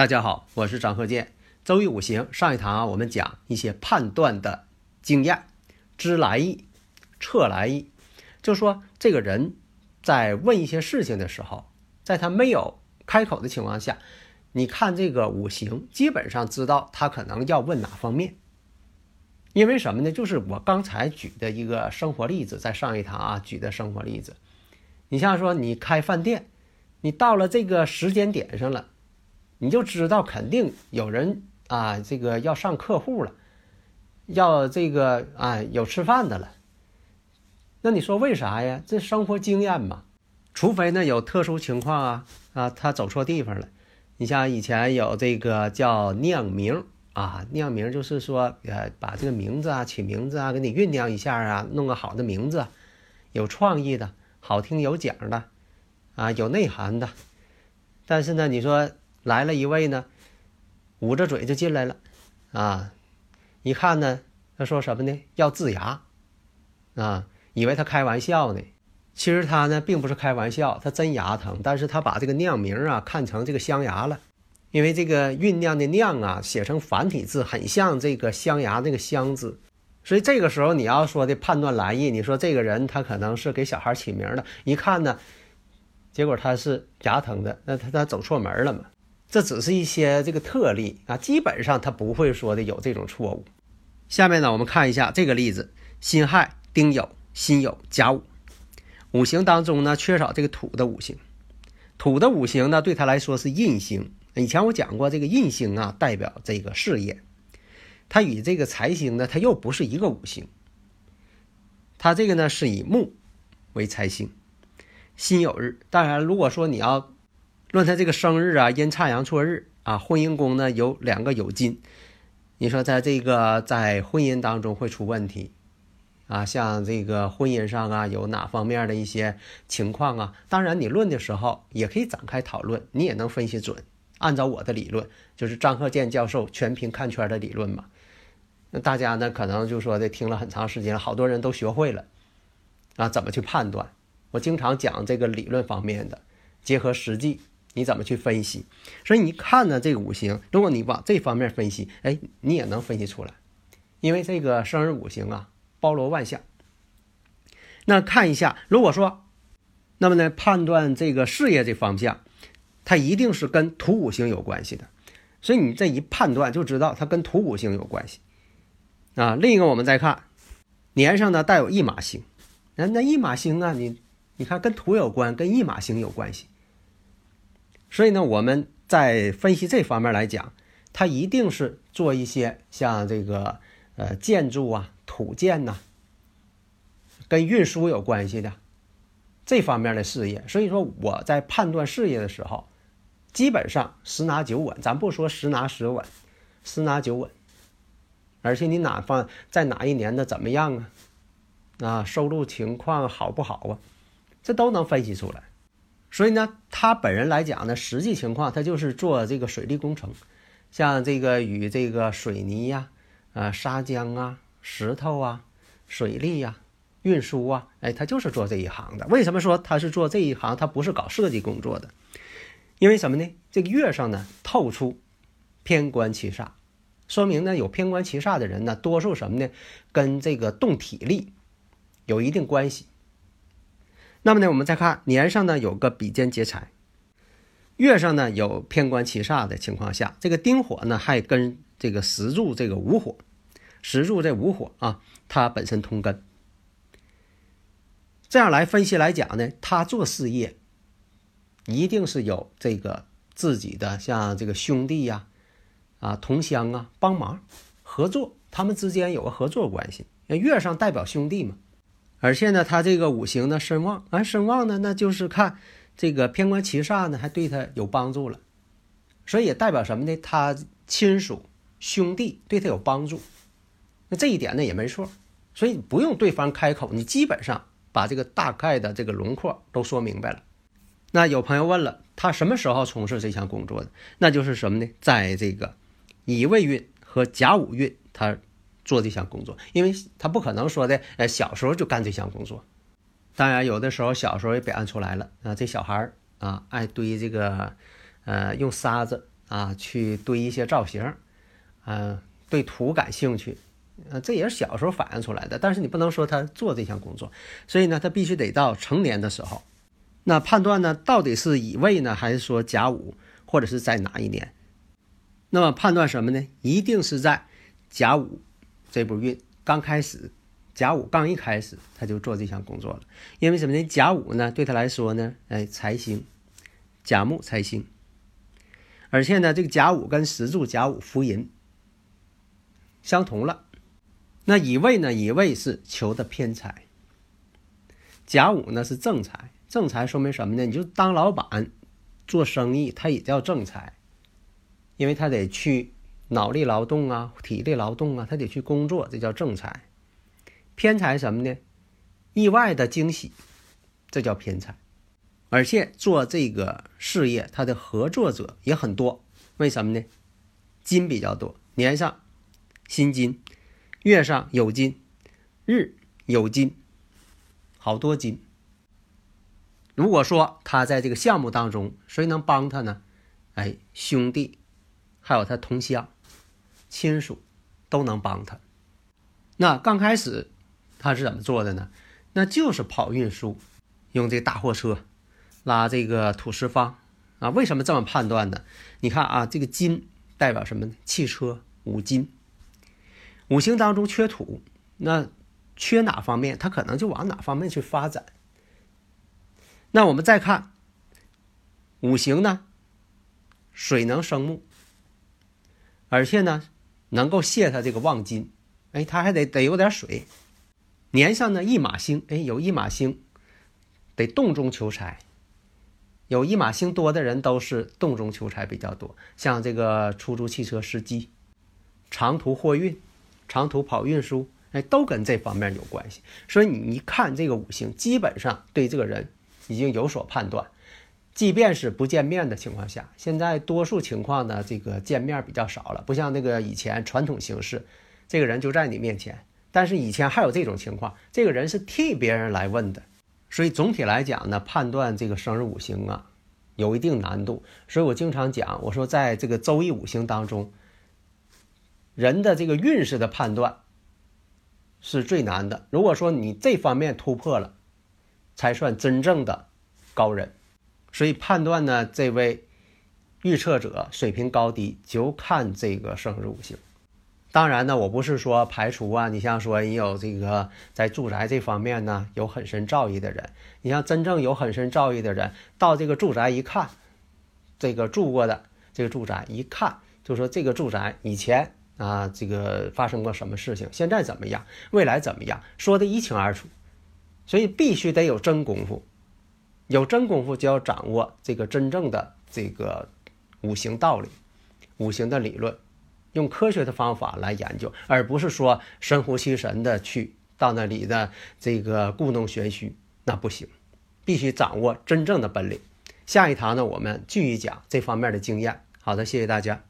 大家好，我是张鹤剑。周易五行上一堂啊，我们讲一些判断的经验，知来意，测来意。就说这个人在问一些事情的时候，在他没有开口的情况下，你看这个五行，基本上知道他可能要问哪方面。因为什么呢？就是我刚才举的一个生活例子，在上一堂啊举的生活例子。你像说你开饭店，你到了这个时间点上了。你就知道肯定有人啊，这个要上客户了，要这个啊有吃饭的了。那你说为啥呀？这生活经验嘛。除非呢有特殊情况啊啊，他走错地方了。你像以前有这个叫酿名啊，酿名就是说呃把这个名字啊起名字啊给你酝酿一下啊，弄个好的名字，有创意的，好听有讲的，啊有内涵的。但是呢，你说。来了一位呢，捂着嘴就进来了，啊，一看呢，他说什么呢？要治牙，啊，以为他开玩笑呢，其实他呢并不是开玩笑，他真牙疼，但是他把这个酿名啊看成这个镶牙了，因为这个酝酿的酿啊写成繁体字，很像这个镶牙那个镶字，所以这个时候你要说的判断来意，你说这个人他可能是给小孩起名的，一看呢，结果他是牙疼的，那他他走错门了嘛。这只是一些这个特例啊，基本上他不会说的有这种错误。下面呢，我们看一下这个例子：辛亥、丁酉、辛酉、甲午。五行当中呢，缺少这个土的五行。土的五行呢，对他来说是印星。以前我讲过，这个印星啊，代表这个事业。它与这个财星呢，它又不是一个五行。它这个呢，是以木为财星。辛酉日，当然，如果说你要。论他这个生日啊，阴差阳错日啊，婚姻宫呢有两个酉金，你说在这个在婚姻当中会出问题啊？像这个婚姻上啊，有哪方面的一些情况啊？当然你论的时候也可以展开讨论，你也能分析准。按照我的理论，就是张鹤健教授全凭看圈的理论嘛。那大家呢可能就说的听了很长时间，好多人都学会了啊，怎么去判断？我经常讲这个理论方面的，结合实际。你怎么去分析？所以你看呢，这个五行，如果你往这方面分析，哎，你也能分析出来，因为这个生日五行啊，包罗万象。那看一下，如果说，那么呢，判断这个事业这方向，它一定是跟土五行有关系的。所以你这一判断就知道它跟土五行有关系啊。另一个，我们再看年上呢带有驿马星，那那驿马星啊，你你看跟土有关，跟驿马星有关系。所以呢，我们在分析这方面来讲，它一定是做一些像这个呃建筑啊、土建呐，跟运输有关系的这方面的事业。所以说我在判断事业的时候，基本上十拿九稳。咱不说十拿十稳，十拿九稳。而且你哪方在哪一年的怎么样啊？啊，收入情况好不好啊？这都能分析出来。所以呢，他本人来讲呢，实际情况他就是做这个水利工程，像这个与这个水泥呀、呃砂浆啊、石头啊、水利呀、运输啊，哎，他就是做这一行的。为什么说他是做这一行？他不是搞设计工作的，因为什么呢？这个月上呢透出偏官七煞，说明呢有偏官七煞的人呢，多数什么呢？跟这个动体力有一定关系。那么呢，我们再看年上呢有个比肩劫财，月上呢有偏官七煞的情况下，这个丁火呢还跟这个石柱这个午火，石柱这午火啊，它本身通根。这样来分析来讲呢，他做事业一定是有这个自己的像这个兄弟呀、啊同乡啊帮忙合作他们之间有个合作关系。月上代表兄弟嘛，而且呢，他这个五行呢身旺，啊身旺呢，那就是看这个偏官七煞呢，还对他有帮助了，所以也代表什么呢？他亲属兄弟对他有帮助，那这一点呢也没错，所以不用对方开口，你基本上把这个大概的这个轮廓都说明白了。那有朋友问了，他什么时候从事这项工作的？那就是什么呢？在这个乙未运和甲午运，他。做这项工作，因为他不可能说的，呃，小时候就干这项工作。当然，有的时候小时候也表现出来了啊，这小孩儿啊，爱堆这个，呃，用沙子啊去堆一些造型，嗯，对土感兴趣，啊，这也是小时候反映出来的。但是你不能说他做这项工作，所以呢，他必须得到成年的时候，那判断呢，到底是乙未呢，还是说甲午，或者是在哪一年？那么判断什么呢？一定是在甲午。这部运刚开始，甲午刚一开始，他就做这项工作了。因为什么呢？甲午呢，对他来说呢，哎，财星，甲木财星，而且呢，这个甲午跟石柱甲午福银相同了。那乙未呢？乙未是求的偏财，甲午呢是正财。正财说明什么呢？你就当老板做生意，他也叫正财，因为他得去。脑力劳动啊，体力劳动啊，他得去工作，这叫正财。偏财什么呢？意外的惊喜，这叫偏财。而且做这个事业，他的合作者也很多。为什么呢？金比较多，年上辛金，月上有金，日有金，好多金。如果说他在这个项目当中，谁能帮他呢？哎，兄弟，还有他同乡。亲属都能帮他。那刚开始他是怎么做的呢？那就是跑运输，用这大货车拉这个土石方啊。为什么这么判断呢？你看啊，这个金代表什么呢？汽车五金，五行当中缺土，那缺哪方面，它可能就往哪方面去发展。那我们再看五行呢，水能生木，而且呢。能够泄他这个旺金，哎，他还得得有点水。年上呢一马星，哎，有一马星，得洞中求财。有一马星多的人都是洞中求财比较多，像这个出租汽车司机、长途货运、长途跑运输，哎，都跟这方面有关系。所以你一看这个五行，基本上对这个人已经有所判断。即便是不见面的情况下，现在多数情况呢，这个见面比较少了，不像那个以前传统形式，这个人就在你面前。但是以前还有这种情况，这个人是替别人来问的，所以总体来讲呢，判断这个生日五行啊，有一定难度。所以我经常讲，我说在这个周易五行当中，人的这个运势的判断是最难的。如果说你这方面突破了，才算真正的高人。所以判断呢，这位预测者水平高低，就看这个生日五行。当然呢，我不是说排除啊，你像说你有这个在住宅这方面呢有很深造诣的人，你像真正有很深造诣的人，到这个住宅一看，这个住过的这个住宅一看，就说这个住宅以前啊这个发生过什么事情，现在怎么样，未来怎么样，说的一清二楚。所以必须得有真功夫。有真功夫，就要掌握这个真正的这个五行道理、五行的理论，用科学的方法来研究，而不是说神乎其神的去到那里的这个故弄玄虚，那不行，必须掌握真正的本领。下一堂呢，我们继续讲这方面的经验。好的，谢谢大家。